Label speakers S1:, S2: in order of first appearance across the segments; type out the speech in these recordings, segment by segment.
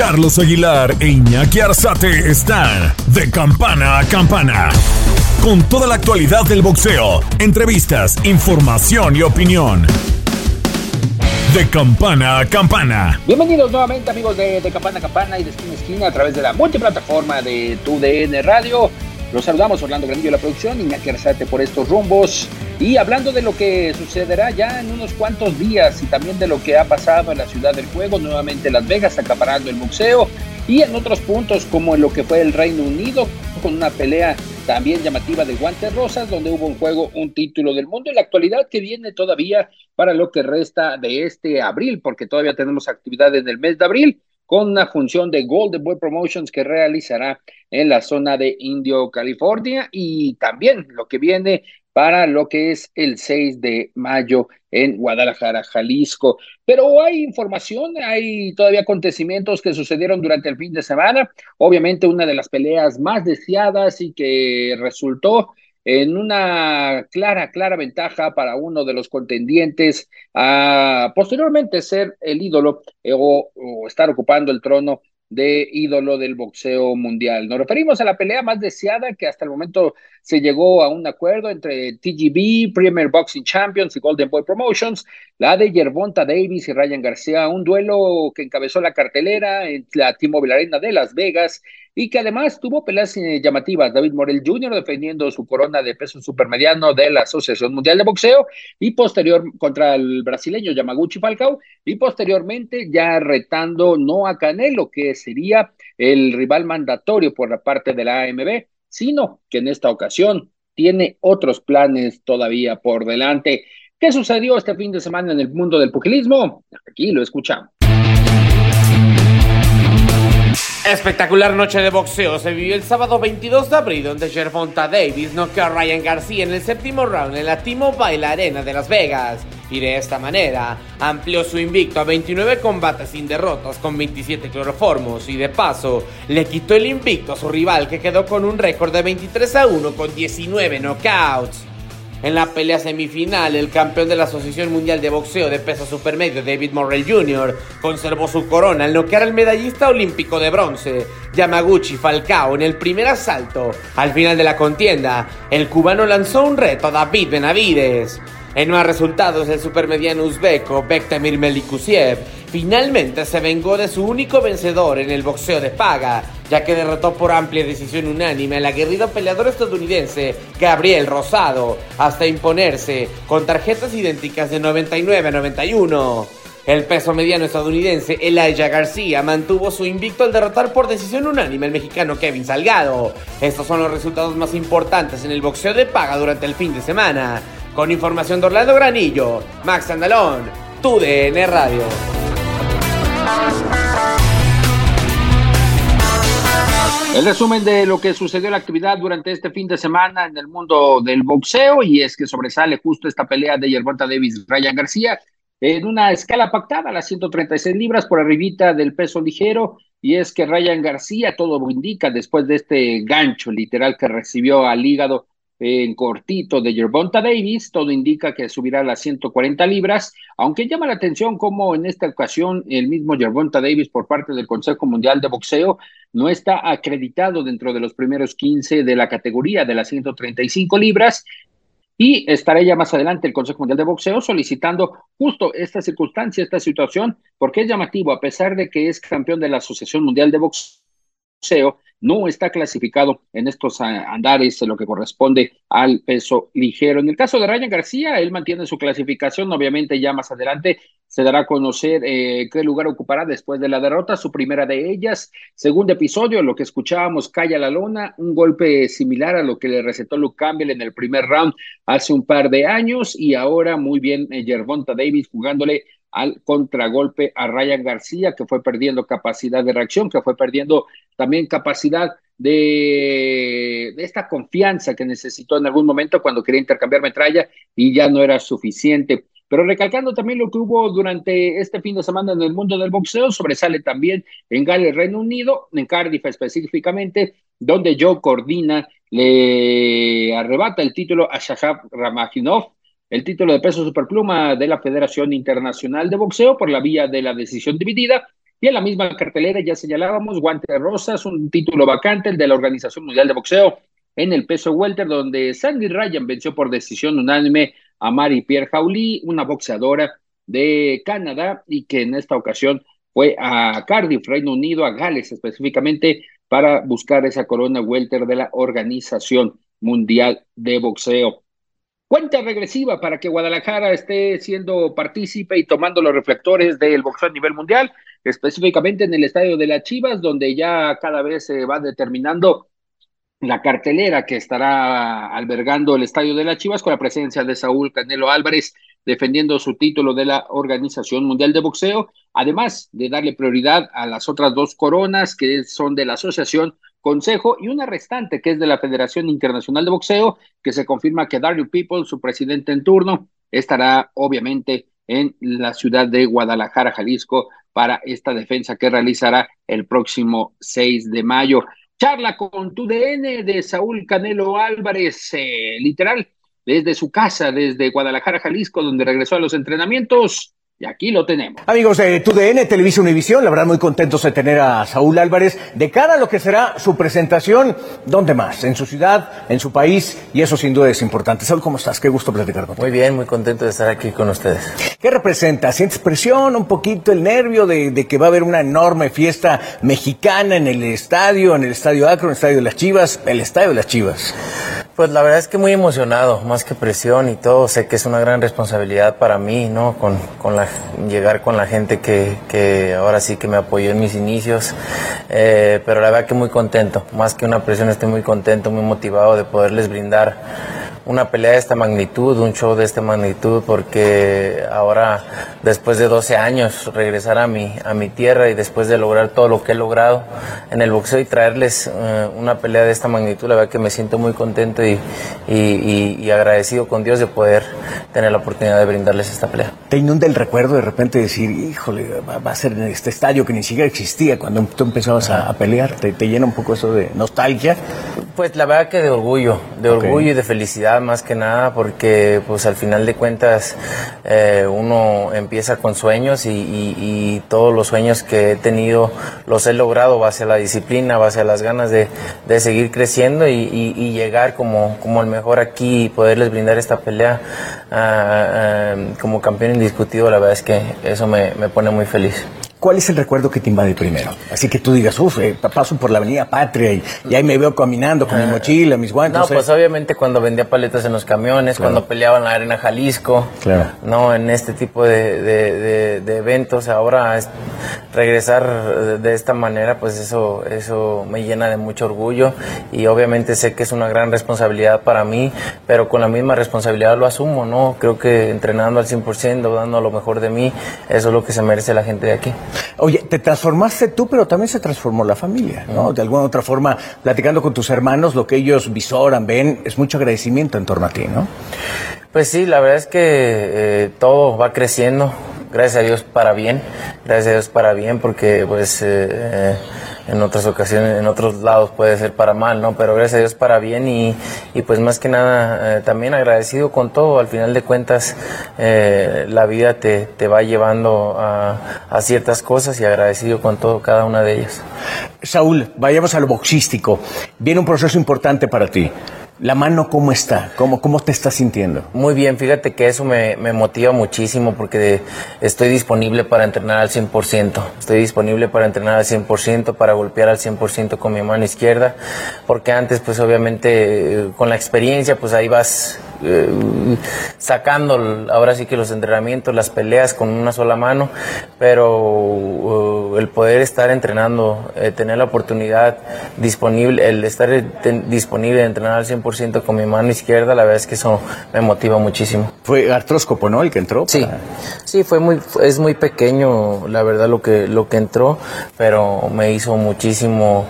S1: Carlos Aguilar e Iñaki Arzate están de campana a campana. Con toda la actualidad del boxeo, entrevistas, información y opinión. De campana a campana.
S2: Bienvenidos nuevamente amigos de, de Campana a Campana y de Esquina a Esquina a través de la multiplataforma de TUDN Radio. Los saludamos Orlando Granillo de la producción, Iñaki Arzate por estos rumbos. Y hablando de lo que sucederá ya en unos cuantos días y también de lo que ha pasado en la ciudad del juego, nuevamente Las Vegas acaparando el boxeo y en otros puntos como en lo que fue el Reino Unido con una pelea también llamativa de guantes rosas donde hubo un juego, un título del mundo en la actualidad que viene todavía para lo que resta de este abril porque todavía tenemos actividades del mes de abril con una función de Golden Boy Promotions que realizará en la zona de Indio, California, y también lo que viene para lo que es el 6 de mayo en Guadalajara, Jalisco. Pero hay información, hay todavía acontecimientos que sucedieron durante el fin de semana. Obviamente una de las peleas más deseadas y que resultó en una clara, clara ventaja para uno de los contendientes a posteriormente ser el ídolo eh, o, estar ocupando el trono de ídolo del boxeo mundial. Nos referimos a la pelea más deseada que hasta el momento se llegó a un acuerdo entre TGB, Premier Boxing Champions y Golden Boy Promotions, la de Yerbonta Davis y Ryan García, un duelo que encabezó la cartelera en la T-Mobile Arena de Las Vegas y que además tuvo peleas eh, llamativas. David Morel Jr. defendiendo su corona de peso supermediano de la Asociación Mundial de Boxeo y posterior contra el brasileño Yamaguchi Falcao y posteriormente ya retando no a Canelo, que sería el rival mandatorio por la parte de la AMB, sino que en esta ocasión tiene otros planes todavía por delante. ¿Qué sucedió este fin de semana en el mundo del pugilismo? Aquí lo escuchamos.
S3: Espectacular noche de boxeo. Se vivió el sábado 22 de abril donde Gervonta Davis noqueó a Ryan García en el séptimo round en la T-Mobile Arena de Las Vegas. Y de esta manera amplió su invicto a 29 combates sin derrotas con 27 cloroformos. Y de paso le quitó el invicto a su rival que quedó con un récord de 23 a 1 con 19 knockouts. En la pelea semifinal, el campeón de la Asociación Mundial de Boxeo de peso supermedio, David Morrell Jr., conservó su corona al noquear al medallista olímpico de bronce, Yamaguchi Falcao, en el primer asalto. Al final de la contienda, el cubano lanzó un reto a David Benavides. En más resultados, el supermediano uzbeco Bektamir Melikusiev finalmente se vengó de su único vencedor en el boxeo de paga, ya que derrotó por amplia decisión unánime al aguerrido peleador estadounidense Gabriel Rosado, hasta imponerse con tarjetas idénticas de 99 a 91. El peso mediano estadounidense Elijah García mantuvo su invicto al derrotar por decisión unánime al mexicano Kevin Salgado. Estos son los resultados más importantes en el boxeo de paga durante el fin de semana. Con información de Orlando Granillo, Max Andalón, TUDN Radio.
S2: El resumen de lo que sucedió en la actividad durante este fin de semana en el mundo del boxeo y es que sobresale justo esta pelea de Yerbonta Davis Ryan García en una escala pactada a las 136 libras por arribita del peso ligero y es que Ryan García todo indica después de este gancho literal que recibió al hígado en cortito de Yerbonta Davis, todo indica que subirá a las 140 libras, aunque llama la atención como en esta ocasión el mismo Yerbonta Davis por parte del Consejo Mundial de Boxeo no está acreditado dentro de los primeros 15 de la categoría de las 135 libras. Y estará ya más adelante el Consejo Mundial de Boxeo solicitando justo esta circunstancia, esta situación, porque es llamativo, a pesar de que es campeón de la Asociación Mundial de Boxeo, no está clasificado en estos andares, en lo que corresponde al peso ligero. En el caso de Ryan García, él mantiene su clasificación, obviamente ya más adelante se dará a conocer eh, qué lugar ocupará después de la derrota, su primera de ellas. Segundo episodio, lo que escuchábamos, Calla la Lona, un golpe similar a lo que le recetó Luke Campbell en el primer round hace un par de años y ahora muy bien eh, Gervonta Davis jugándole al contragolpe a Ryan García, que fue perdiendo capacidad de reacción, que fue perdiendo también capacidad de, de, esta confianza que necesitó en algún momento cuando quería intercambiar metralla y ya no era suficiente. Pero recalcando también lo que hubo durante este fin de semana en el mundo del boxeo, sobresale también en Gales, Reino Unido, en Cardiff específicamente, donde Joe Cordina le arrebata el título a Shahab Ramaginov, el título de peso superpluma de la Federación Internacional de Boxeo por la vía de la decisión dividida Y en la misma cartelera ya señalábamos, guante rosas, un título vacante, el de la Organización Mundial de Boxeo en el peso welter, donde Sandy Ryan venció por decisión unánime a Mari Pierre Jauli, una boxeadora de Canadá y que en esta ocasión fue a Cardiff, Reino Unido, a Gales específicamente, para buscar esa corona welter de la Organización Mundial de Boxeo. Cuenta regresiva para que Guadalajara esté siendo partícipe y tomando los reflectores del boxeo a nivel mundial, específicamente en el estadio de las Chivas, donde ya cada vez se va determinando la cartelera que estará albergando el estadio de las Chivas con la presencia de Saúl Canelo Álvarez defendiendo su título de la Organización Mundial de Boxeo, además de darle prioridad a las otras dos coronas que son de la Asociación Consejo y una restante que es de la Federación Internacional de Boxeo, que se confirma que Dario People, su presidente en turno, estará obviamente en la ciudad de Guadalajara, Jalisco, para esta defensa que realizará el próximo 6 de mayo. Charla con tu DN de Saúl Canelo Álvarez, eh, literal, desde su casa, desde Guadalajara, Jalisco, donde regresó a los entrenamientos. Y aquí lo tenemos.
S4: Amigos de TUDN, Televisa Univisión, la verdad muy contentos de tener a Saúl Álvarez de cara a lo que será su presentación, ¿dónde más? En su ciudad, en su país, y eso sin duda es importante. Saúl, ¿cómo estás? Qué gusto platicar contigo.
S5: Muy bien, muy contento de estar aquí con ustedes.
S4: ¿Qué representa? ¿Sientes presión, un poquito el nervio de, de que va a haber una enorme fiesta mexicana en el estadio, en el estadio Acro, en el estadio de las Chivas, el estadio de las Chivas?
S5: Pues la verdad es que muy emocionado, más que presión y todo. Sé que es una gran responsabilidad para mí, ¿no? Con, con la, llegar con la gente que, que ahora sí que me apoyó en mis inicios. Eh, pero la verdad que muy contento, más que una presión, estoy muy contento, muy motivado de poderles brindar una pelea de esta magnitud, un show de esta magnitud, porque ahora, después de 12 años, regresar a mi, a mi tierra y después de lograr todo lo que he logrado en el boxeo y traerles eh, una pelea de esta magnitud, la verdad que me siento muy contento y, y, y, agradecido con Dios de poder tener la oportunidad de brindarles esta pelea.
S4: ¿Te inunda el recuerdo de repente decir, híjole, va, a ser en este estadio que ni siquiera existía cuando tú empezabas a, a pelear? ¿Te, ¿Te, llena un poco eso de nostalgia?
S5: Pues la verdad que de orgullo, de okay. orgullo y de felicidad más que nada porque pues al final de cuentas eh, uno empieza con sueños y, todos los sueños que he tenido los he logrado base a la disciplina, base a las ganas de, de seguir creciendo y, llegar como, como el mejor aquí y poderles brindar esta pelea uh, uh, como campeón indiscutido, la verdad es que eso me, me pone muy feliz.
S4: ¿Cuál es el recuerdo que te invade primero? Así que tú digas, uff, eh, paso por la avenida Patria y, y, ahí me veo caminando con mi mochila, mis guantes.
S5: No, pues obviamente cuando vendía paletas en los camiones, claro. cuando peleaba en la arena Jalisco,
S4: claro.
S5: no en este tipo de, de, de, de eventos. Ahora es, regresar de esta manera, pues eso, eso me llena de mucho orgullo y obviamente sé que es una gran responsabilidad para mí, pero con la misma responsabilidad lo asumo, ¿no? Creo que entrenando al 100%, dando lo mejor de mí, eso es lo que se merece la gente de aquí.
S4: Oye, te transformaste tú, pero también se transformó la familia, ¿no? De alguna otra forma, platicando con tus hermanos, lo que ellos visoran, ven, es mucho agradecimiento en torno a ti, ¿no?
S5: Pues sí, la verdad es que eh, todo va creciendo, gracias a Dios para bien, gracias a Dios para bien, porque pues eh, en otras ocasiones, en otros lados puede ser para mal, ¿no? Pero gracias a Dios para bien y, pues más que nada eh, también agradecido con todo. Al final de cuentas, eh, la vida te, te va llevando a, a, ciertas cosas y agradecido con todo, cada una de ellas.
S4: Saúl, vayamos a lo boxístico. Viene un proceso importante para ti. ¿La mano cómo está? ¿Cómo, cómo te estás sintiendo?
S5: Muy bien, fíjate que eso me, me motiva muchísimo porque estoy disponible para entrenar al 100%. Estoy disponible para entrenar al 100%, para golpear al 100% con mi mano izquierda, porque antes pues obviamente con la experiencia pues ahí vas eh, sacando ahora sí que los entrenamientos, las peleas con una sola mano, pero uh, el poder estar entrenando, eh, tener la oportunidad disponible, el estar disponible de entrenar al 100% con mi mano izquierda, la verdad es que eso me motiva muchísimo.
S4: Fue artróscopo, ¿no? El que entró.
S5: Sí, sí, fue muy, es muy pequeño, la verdad lo que lo que entró, pero me hizo muchísimo,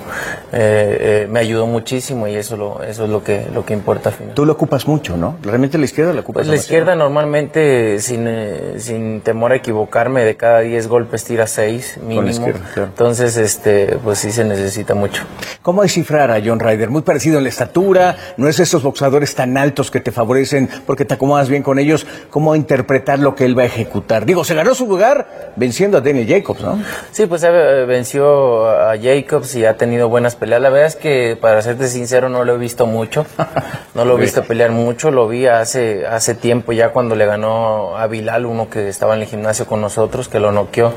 S5: eh, me ayudó muchísimo y eso lo, eso es lo que lo que importa. Al final.
S4: Tú lo ocupas mucho, ¿no? ¿Realmente la izquierda la ocupas?
S5: Pues la izquierda normalmente, sin, eh, sin temor a equivocarme, de cada 10 golpes tira 6 mínimo. máximo. Entonces, este, pues sí se necesita mucho.
S4: ¿Cómo descifrar a John Ryder? Muy parecido en la estatura, no es esos boxeadores tan altos que te favorecen porque te acomodas bien con ellos. ¿Cómo interpretar lo que él va a ejecutar? Digo, se ganó su lugar venciendo a Daniel Jacobs, ¿no?
S5: Sí, pues eh, venció a Jacobs y ha tenido buenas peleas. La verdad es que, para serte sincero, no lo he visto mucho. No lo he visto pelear mucho. Lo vi hace, hace tiempo ya cuando le ganó a Bilal, uno que estaba en el gimnasio con nosotros, que lo noqueó.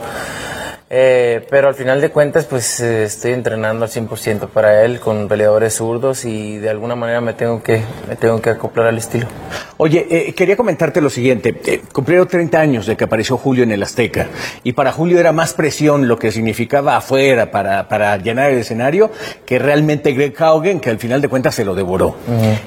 S5: Eh, pero al final de cuentas, pues eh, estoy entrenando al 100% para él con peleadores zurdos y de alguna manera me tengo que, me tengo que acoplar al estilo.
S4: Oye, eh, quería comentarte lo siguiente. cumplieron 30 años de que apareció Julio en el Azteca y para Julio era más presión lo que significaba afuera para, para llenar el escenario que realmente Greg Haugen, que al final de cuentas se lo devoró.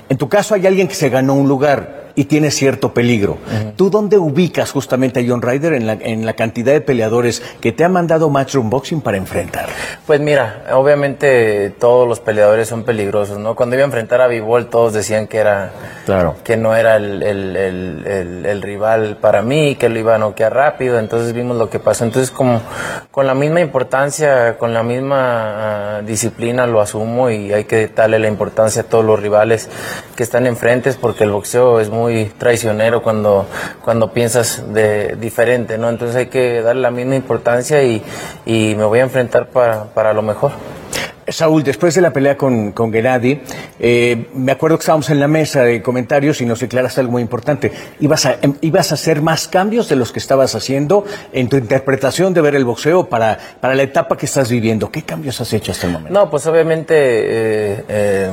S4: En tu caso hay alguien que se ganó un lugar y tiene cierto peligro. ¿Tú dónde ubicas justamente a John Ryder en la, en la cantidad de peleadores que te ha mandado Matchroom Boxing para enfrentar?
S5: Pues mira, obviamente todos los peleadores son peligrosos, ¿no? Cuando iba a enfrentar a Bivol todos decían que era claro. que no era el, el, rival para mí, que lo iba a noquear rápido, entonces vimos lo que pasó. Entonces como con la misma importancia, con la misma ah, disciplina lo asumo y hay que darle la importancia a todos los rivales que están enfrentes porque el boxeo es muy muy traicionero cuando, cuando piensas de diferente, ¿no? Entonces hay que darle la misma importancia y, y me voy a enfrentar para, para lo mejor.
S4: Saúl, después de la pelea con, con Gennady, eh, me acuerdo que estábamos en la mesa de comentarios y nos declaraste algo muy importante. Ibas a, em, ibas a hacer más cambios de los que estabas haciendo en tu interpretación de ver el boxeo para, para la etapa que estás viviendo. ¿Qué cambios has hecho hasta el momento?
S5: No, pues obviamente eh, eh,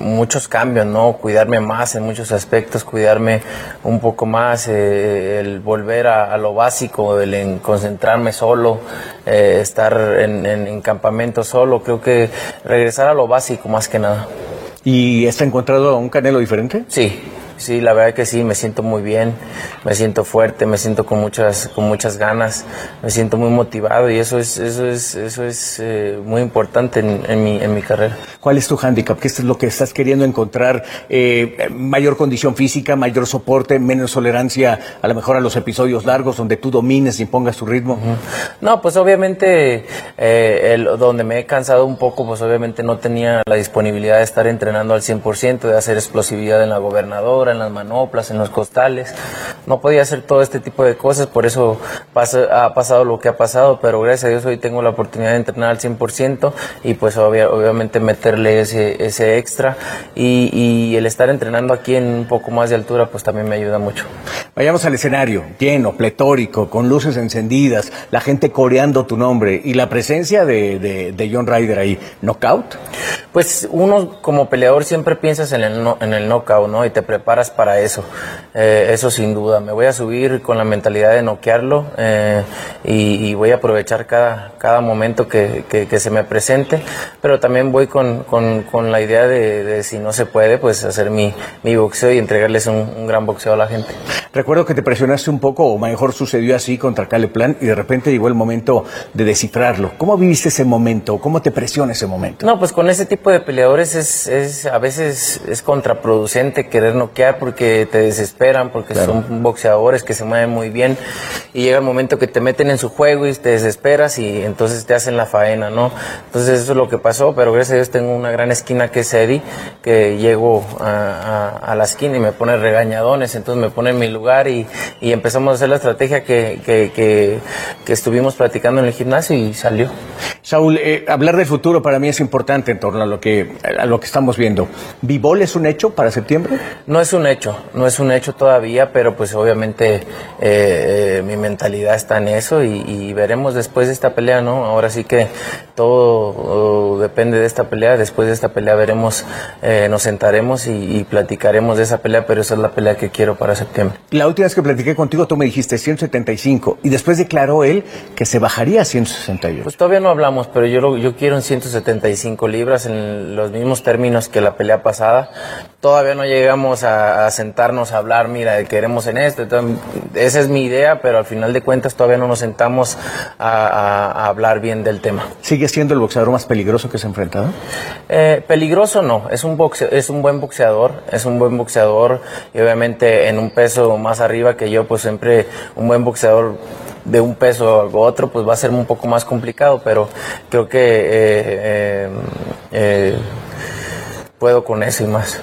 S5: muchos cambios, ¿no? Cuidarme más en muchos aspectos, cuidarme un poco más, eh, el volver a, lo básico, el concentrarme solo, eh, estar en, en, campamento solo, creo que regresar a lo básico más que nada.
S4: ¿Y has encontrado un Canelo diferente?
S5: Sí, Sí, la verdad que sí, me siento muy bien, me siento fuerte, me siento con muchas, con muchas ganas, me siento muy motivado y eso es, eso es, eso es eh, muy importante en, mi, en mi carrera.
S4: ¿Cuál es tu hándicap? ¿Qué es lo que estás queriendo encontrar? Eh, ¿Mayor condición física, mayor soporte, menos tolerancia a lo mejor a los episodios largos donde tú domines y pongas tu ritmo?
S5: No, pues obviamente eh, el, donde me he cansado un poco, pues obviamente no tenía la disponibilidad de estar entrenando al 100%, de hacer explosividad en la gobernadora en las manoplas, en los costales. No podía hacer todo este tipo de cosas, por eso ha pasado lo que ha pasado, pero gracias a Dios hoy tengo la oportunidad de entrenar al 100% y pues obviamente meterle ese, ese extra y, y, el estar entrenando aquí en un poco más de altura pues también me ayuda mucho.
S4: Vayamos al escenario, lleno, pletórico, con luces encendidas, la gente coreando tu nombre y la presencia de, de, de John Ryder ahí. ¿Knockout?
S5: Pues uno como peleador siempre piensas en el, en el knockout, ¿no? Y te preparas para eso. Eh, eso sin duda. Me voy a subir con la mentalidad de noquearlo eh, y, voy a aprovechar cada, cada momento que, que, se me presente, pero también voy con, con, con la idea de, si no se puede, pues hacer mi, mi boxeo y entregarles un, gran boxeo a la gente.
S4: Recuerdo que te presionaste un poco, o mejor sucedió así contra Cale Plan, y de repente llegó el momento de descifrarlo. ¿Cómo viviste ese momento? ¿Cómo te presiona ese momento?
S5: No, pues con ese tipo de peleadores es, es a veces es contraproducente querer noquear porque te desesperan, porque son boxeadores que se mueven muy bien y llega el momento que te meten en su juego y te desesperas y entonces te hacen la faena, ¿no? Entonces eso es lo que pasó, pero gracias a Dios tengo una gran esquina que es Eddie, que llego a, la esquina y me pone regañadones, entonces me pone en mi lugar y, empezamos a hacer la estrategia que, que, estuvimos platicando en el gimnasio y salió.
S4: Saúl, eh, hablar del futuro para mí es importante en torno a lo que, a lo que estamos viendo. ¿Vivol es un hecho para septiembre?
S5: No es un hecho, no es un hecho todavía, pero pues obviamente eh, eh, mi mentalidad está en eso y, veremos después de esta pelea, ¿no? Ahora sí que todo oh, depende de esta pelea, después de esta pelea veremos, nos sentaremos y, platicaremos de esa pelea, pero esa es la pelea que quiero para septiembre.
S4: La última vez que platiqué contigo tú me dijiste 175 y después declaró él que se bajaría a 168.
S5: Pues todavía no hablamos, pero yo, yo quiero en 175 libras en los mismos términos que la pelea pasada. Todavía no llegamos a a, sentarnos a hablar, mira, queremos en esto. esa es mi idea, pero al final de cuentas todavía no nos sentamos a, hablar bien del tema.
S4: ¿Sigue siendo el boxeador más peligroso que se ha enfrentado?
S5: Eh, peligroso no, es un, es un buen boxeador, es un buen boxeador y obviamente en un peso más arriba que yo, pues siempre un buen boxeador de un peso a otro, pues va a ser un poco más complicado, pero creo que eh, eh, puedo con eso y más.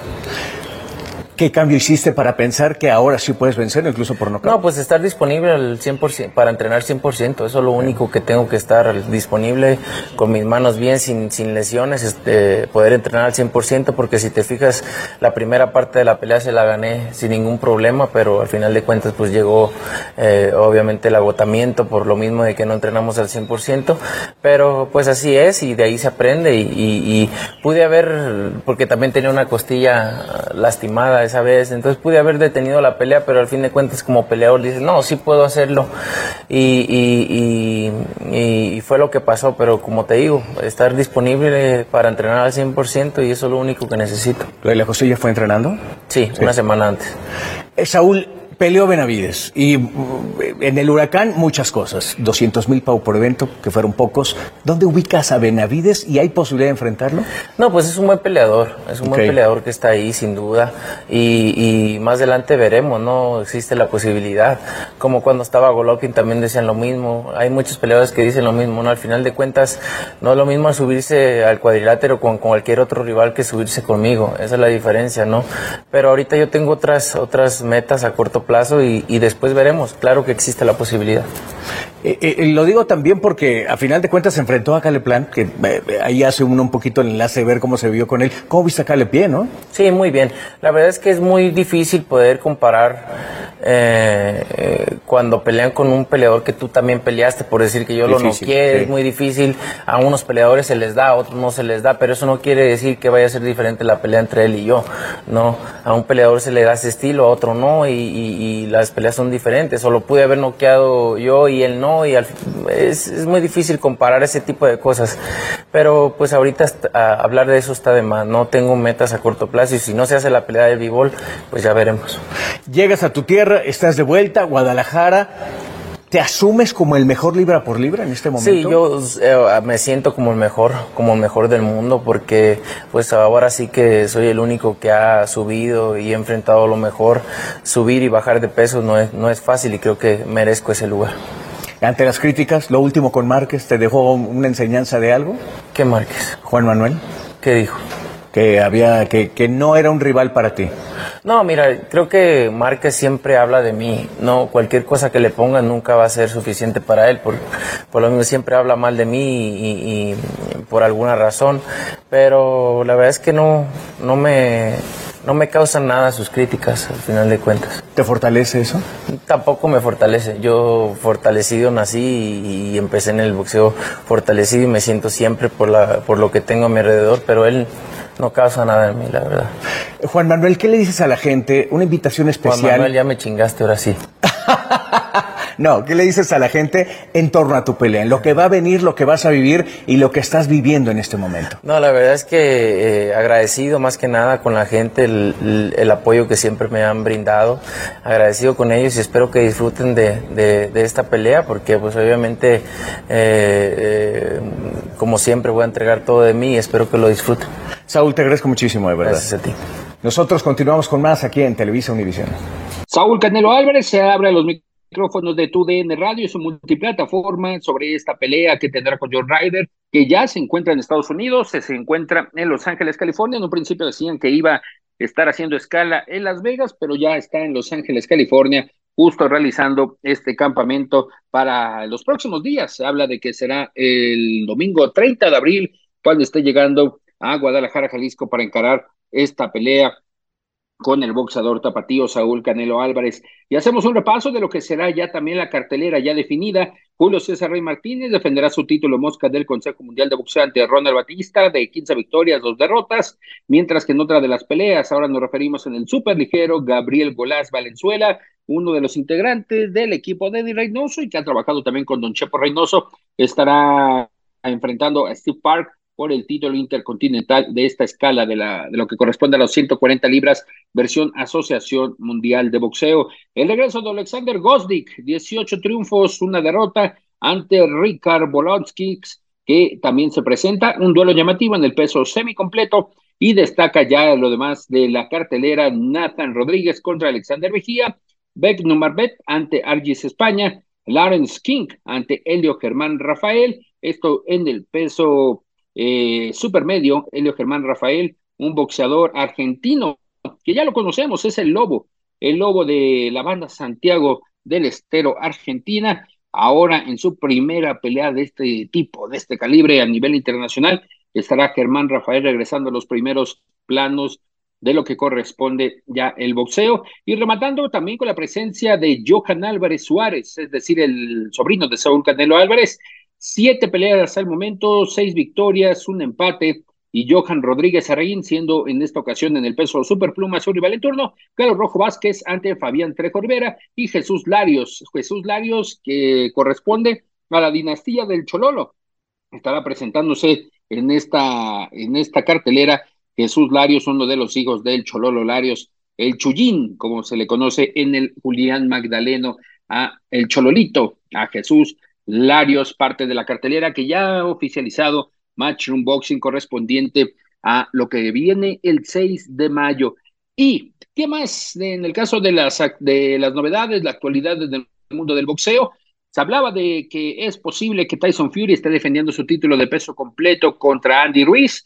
S4: ¿Qué cambio hiciste para pensar que ahora sí puedes vencer, incluso por no
S5: No, pues estar disponible al 100%, para entrenar 100%. Eso es lo único que tengo que estar disponible, con mis manos bien, sin, sin lesiones, este, poder entrenar al 100%, porque si te fijas, la primera parte de la pelea se la gané sin ningún problema, pero al final de cuentas, pues llegó eh, obviamente el agotamiento por lo mismo de que no entrenamos al 100%, pero pues así es y de ahí se aprende y, y pude haber, porque también tenía una costilla lastimada esa vez, entonces pude haber detenido la pelea, pero al fin de cuentas como peleador dices, no, sí puedo hacerlo. Y, y, y, fue lo que pasó, pero como te digo, estar disponible para entrenar al 100% y eso es lo único que necesito.
S4: ¿Lo de la costilla fue entrenando?
S5: Sí, una semana antes.
S4: Eh, Saúl, Peleó Benavides y mm, en el huracán muchas cosas. 200 mil pau por evento, que fueron pocos. ¿Dónde ubicas a Benavides y hay posibilidad de enfrentarlo?
S5: No, pues es un buen peleador. Es un buen peleador que está ahí, sin duda. Y, más adelante veremos, ¿no? Existe la posibilidad. Como cuando estaba Golovkin también decían lo mismo. Hay muchos peleadores que dicen lo mismo, ¿no? Al final de cuentas, no es lo mismo subirse al cuadrilátero con, cualquier otro rival que subirse conmigo. Esa es la diferencia, ¿no? Pero ahorita yo tengo otras, otras metas a corto plazo y, después veremos. Claro que existe la posibilidad.
S4: Eh, eh, lo digo también porque a final de cuentas se enfrentó a Caleplan, que eh, ahí hace uno un poquito el enlace de ver cómo se vio con él. ¿Cómo viste a Calepie, no?
S5: Sí, muy bien. La verdad es que es muy difícil poder comparar cuando pelean con un peleador que tú también peleaste, por decir que yo lo no quiero, es muy difícil. A unos peleadores se les da, a otros no se les da, pero eso no quiere decir que vaya a ser diferente la pelea entre él y yo. No, a un peleador se le da ese estilo, a otro no, y y las peleas son diferentes. O lo pude haber noqueado yo y él no, y es, es, muy difícil comparar ese tipo de cosas. Pero pues ahorita hablar de eso está de más. No tengo metas a corto plazo y si no se hace la pelea de b pues ya veremos.
S4: Llegas a tu tierra, estás de vuelta, Guadalajara ¿Te asumes como el mejor libra por libra en este momento?
S5: Sí, yo eh, me siento como el mejor, como el mejor del mundo, porque pues ahora sí que soy el único que ha subido y he enfrentado lo mejor. Subir y bajar de peso no es, no es fácil y creo que merezco ese lugar.
S4: Ante las críticas, lo último con Márquez, ¿te dejó una enseñanza de algo?
S5: ¿Qué Márquez?
S4: Juan Manuel.
S5: ¿Qué dijo?
S4: Que había, que, que no era un rival para ti.
S5: No, mira, creo que Márquez siempre habla de mí. No, cualquier cosa que le pongan nunca va a ser suficiente para él. Por, por lo mismo siempre habla mal de mí y, por alguna razón. Pero la verdad es que no, no me, no me causan nada sus críticas al final de cuentas.
S4: ¿Te fortalece eso?
S5: Tampoco me fortalece. Yo fortalecido nací y, empecé en el boxeo fortalecido y me siento siempre por, la, por lo que tengo a mi alrededor, pero él no causa nada en mí, la verdad.
S4: Juan Manuel, ¿qué le dices a la gente? Una invitación especial. Juan
S5: Manuel, ya me chingaste ahora sí.
S4: no, ¿qué le dices a la gente en torno a tu pelea? En lo que va a venir, lo que vas a vivir y lo que estás viviendo en este momento.
S5: No, la verdad es que eh, agradecido más que nada con la gente, el, apoyo que siempre me han brindado. Agradecido con ellos y espero que disfruten de, esta pelea porque pues obviamente, eh, eh, como siempre, voy a entregar todo de mí y espero que lo disfruten.
S4: Saúl, te agradezco muchísimo, de verdad.
S5: Gracias a ti.
S4: Nosotros continuamos con más aquí en Televisa Univisión.
S2: Saúl Canelo Álvarez se abre los micrófonos de TUDN Radio, su multiplataforma, sobre esta pelea que tendrá con John Ryder, que ya se encuentra en Estados Unidos, se encuentra en Los Ángeles, California. En un principio decían que iba a estar haciendo escala en Las Vegas, pero ya está en Los Ángeles, California, justo realizando este campamento para los próximos días. Se habla de que será el domingo 30 de abril cuando esté llegando a Guadalajara, Jalisco, para encarar esta pelea con el boxador tapatío Saúl Canelo Álvarez. Y hacemos un repaso de lo que será ya también la cartelera ya definida. Julio César Rey Martínez defenderá su título mosca del Consejo Mundial de Boxeo ante Ronald Batista de 15 victorias, dos derrotas, mientras que en otra de las peleas, ahora nos referimos en el superligero, Gabriel Golás Valenzuela, uno de los integrantes del equipo de Eddie Reynoso y que ha trabajado también con Don Chepo Reynoso, estará enfrentando a Steve Park por el título intercontinental de esta escala de, la, de lo que corresponde a los 140 libras, versión Asociación Mundial de Boxeo. El regreso de Alexander Gosdick, 18 triunfos, una derrota ante Ricard Bolonsky, que también se presenta, un duelo llamativo en el peso semicompleto y destaca ya lo demás de la cartelera Nathan Rodríguez contra Alexander Mejía, Beck Numarbet ante Argis España, Lawrence King ante Helio Germán Rafael, esto en el peso eh, supermedio, Helio Germán Rafael, un boxeador argentino que ya lo conocemos, es el Lobo, el Lobo de la banda Santiago del Estero Argentina, ahora en su primera pelea de este tipo, de este calibre a nivel internacional, estará Germán Rafael regresando a los primeros planos de lo que corresponde ya el boxeo. Y rematando también con la presencia de Johan Álvarez Suárez, es decir, el sobrino de Saúl Canelo Álvarez, siete peleas hasta el momento, seis victorias, un empate y Johan Rodríguez Arreín, siendo en esta ocasión en el peso superpluma su rival en turno, Carlos Rojo Vázquez ante Fabián Trejo Rivera y Jesús Larios, Jesús Larios que corresponde a la dinastía del Chololo, estará presentándose en esta, en esta cartelera. Jesús Larios, uno de los hijos del Chololo Larios, el Chuyín, como se le conoce en el Julián Magdaleno, a el Chololito, a Jesús Larios, parte de la cartelera que ya ha oficializado Matchroom Boxing correspondiente a lo que viene el 6 de mayo. ¿Y qué más en el caso de las, de las novedades, la actualidad del mundo del boxeo? Se hablaba de que es posible que Tyson Fury esté defendiendo su título de peso completo contra Andy Ruiz.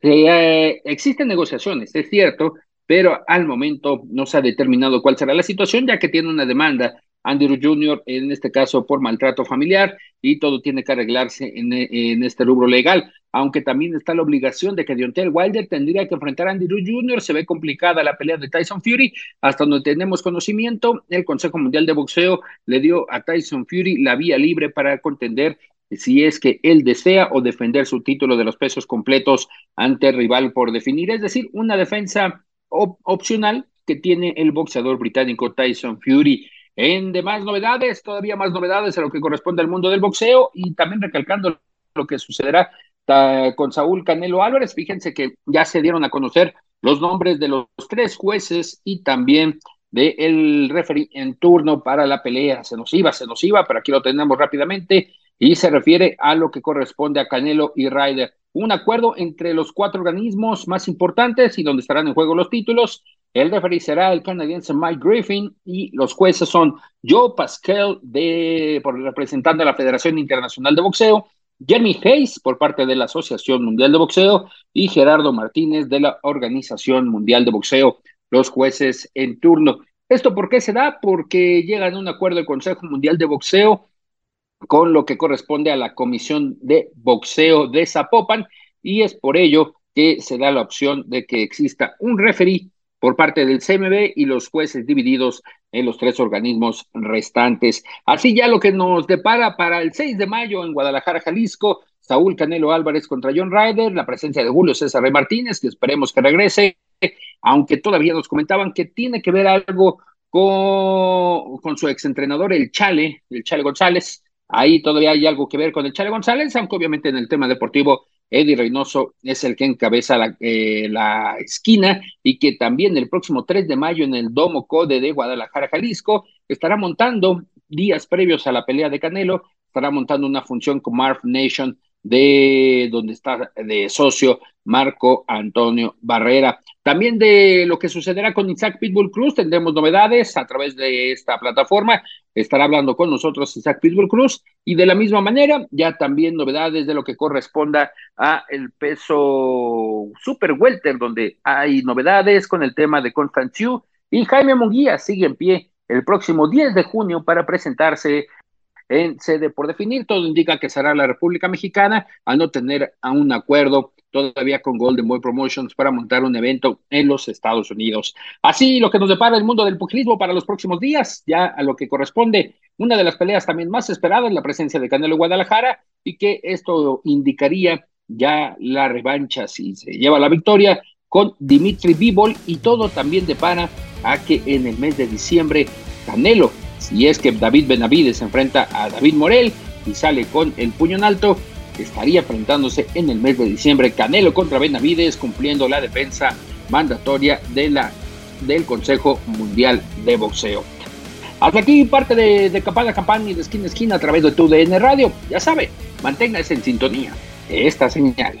S2: Eh, existen negociaciones, es cierto, pero al momento no se ha determinado cuál será la situación, ya que tiene una demanda Andrew Jr., en este caso por maltrato familiar, y todo tiene que arreglarse en, este rubro legal, aunque también está la obligación de que Deontay Wilder tendría que enfrentar a Andrew Jr., se ve complicada la pelea de Tyson Fury, hasta donde tenemos conocimiento, el Consejo Mundial de Boxeo le dio a Tyson Fury la vía libre para contender si es que él desea o defender su título de los pesos completos ante rival por definir, es decir, una defensa opcional que tiene el boxeador británico Tyson Fury. En demás novedades, todavía más novedades a lo que corresponde al mundo del boxeo y también recalcando lo que sucederá con Saúl Canelo Álvarez. Fíjense que ya se dieron a conocer los nombres de los tres jueces y también del el referee en turno para la pelea. Se nos iba, se nos iba, pero aquí lo tenemos rápidamente y se refiere a lo que corresponde a Canelo y Ryder. Un acuerdo entre los cuatro organismos más importantes y donde estarán en juego los títulos. El referee será el canadiense Mike Griffin y los jueces son Joe Pascal de, por representante de la Federación Internacional de Boxeo, Jeremy Hayes por parte de la Asociación Mundial de Boxeo y Gerardo Martínez de la Organización Mundial de Boxeo, los jueces en turno. ¿Esto por qué se da? Porque llegan a un acuerdo del Consejo Mundial de Boxeo con lo que corresponde a la Comisión de Boxeo de Zapopan y es por ello que se da la opción de que exista un referí por parte del CMB y los jueces divididos en los tres organismos restantes. Así ya lo que nos depara para el 6 de mayo en Guadalajara, Jalisco, Saúl Canelo Álvarez contra John Ryder, la presencia de Julio César Rey Martínez, que esperemos que regrese, aunque todavía nos comentaban que tiene que ver algo con, con su exentrenador, el Chale, el Chale González, Ahí todavía hay algo que ver con el Chale González, aunque obviamente en el tema deportivo Eddie Reynoso es el que encabeza la, eh, la, esquina y que también el próximo 3 de mayo en el Domo Code de Guadalajara, Jalisco, estará montando días previos a la pelea de Canelo, estará montando una función con Marv Nation de donde está de socio Marco Antonio Barrera. También de lo que sucederá con Isaac Pitbull Cruz, tendremos novedades a través de esta plataforma. Estará hablando con nosotros Isaac Pitbull Cruz y de la misma manera, ya también novedades de lo que corresponda a el peso super welter, donde hay novedades con el tema de Constantiu y Jaime Munguía sigue en pie el próximo 10 de junio para presentarse en sede por definir. Todo indica que será la República Mexicana al no tener a un acuerdo todavía con Golden Boy Promotions para montar un evento en los Estados Unidos. Así lo que nos depara el mundo del pugilismo para los próximos días, ya a lo que corresponde una de las peleas también más esperadas, la presencia de Canelo Guadalajara, y que esto indicaría ya la revancha si se lleva la victoria con Dimitri Bivol y todo también depara a que en el mes de diciembre Canelo si es que David Benavides se enfrenta a David Morel y sale con el puño en alto, estaría enfrentándose en el mes de diciembre Canelo contra Benavides cumpliendo la defensa mandatoria de la, del Consejo Mundial de Boxeo. Hasta aquí parte de, de Campana Campana y de Esquina a Esquina a través de tu DN Radio. Ya sabe, manténgase en sintonía de esta señal.